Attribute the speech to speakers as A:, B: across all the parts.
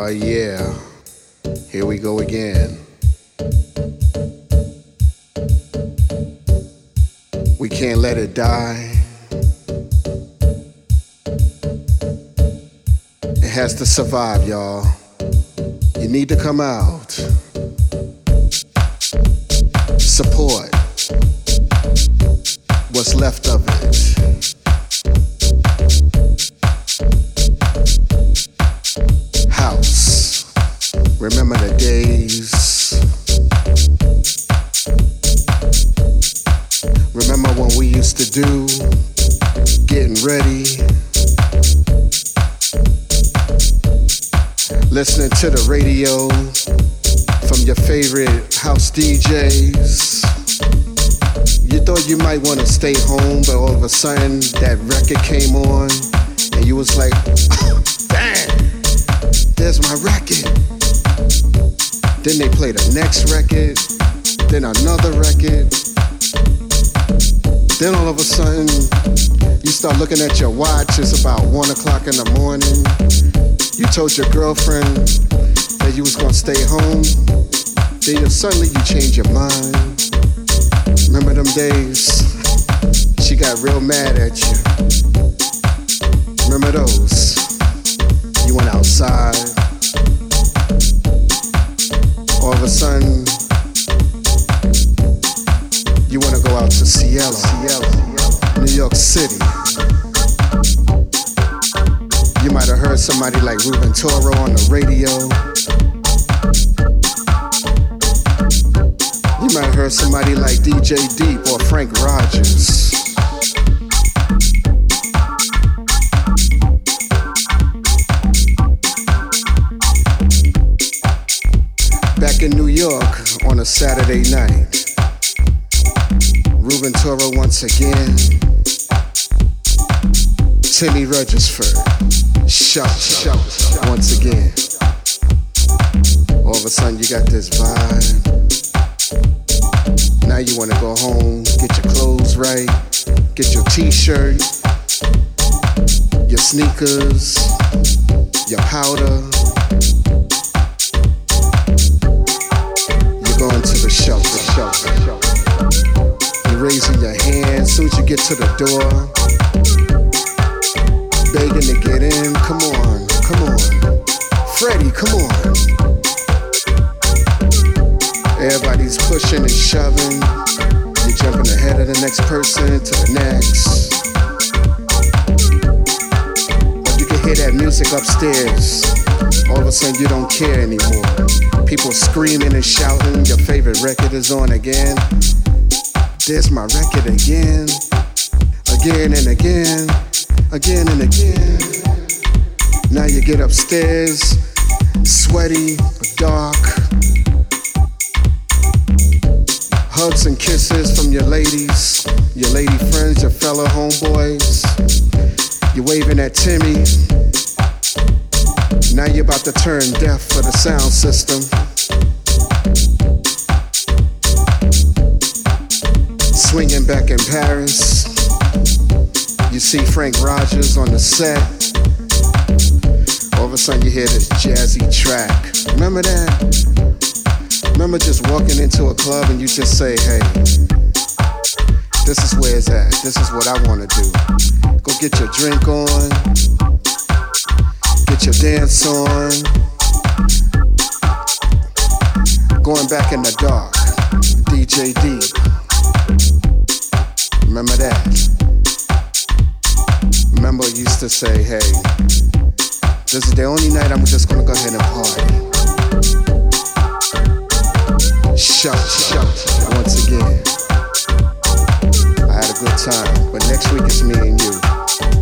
A: Oh, yeah. Here we go again. We can't let it die. It has to survive, y'all. Need to come out. Support what's left of it. DJs. You thought you might want to stay home, but all of a sudden that record came on, and you was like, damn, there's my record. Then they play the next record, then another record. Then all of a sudden, you start looking at your watch, it's about one o'clock in the morning. You told your girlfriend that you was gonna stay home. You- suddenly you change your mind. Remember them days? She got real mad at you. Remember those? You went outside. All of a sudden, you want to go out to Cielo, New York City. You might have heard somebody like Ruben Toro on the radio. Might heard somebody like DJ Deep or Frank Rogers. Back in New York on a Saturday night, Ruben Toro once again. Timmy Regisford, shout, shout, once again. All of a sudden, you got this vibe. Now you want to go home, get your clothes right, get your t-shirt, your sneakers, your powder. You're going to the shelter, shelter, shelter. You're raising your hand soon as you get to the door, begging to get in. Come on, come on, Freddie, come on. Everybody's pushing and shoving. You're jumping ahead of the next person to the next. But you can hear that music upstairs. All of a sudden, you don't care anymore. People screaming and shouting. Your favorite record is on again. There's my record again. Again and again. Again and again. Now you get upstairs, sweaty, dark. Hugs and kisses from your ladies, your lady friends, your fellow homeboys. You're waving at Timmy. Now you're about to turn deaf for the sound system. Swinging back in Paris. You see Frank Rogers on the set. All of a sudden you hear this jazzy track. Remember that? Remember just walking into a club and you just say, hey, this is where it's at. This is what I want to do. Go get your drink on, get your dance on. Going back in the dark, DJ D. Remember that? Remember, used to say, hey, this is the only night I'm just gonna go ahead and party. Shout, once again. I had a good time, but next week it's me and you.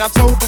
B: I told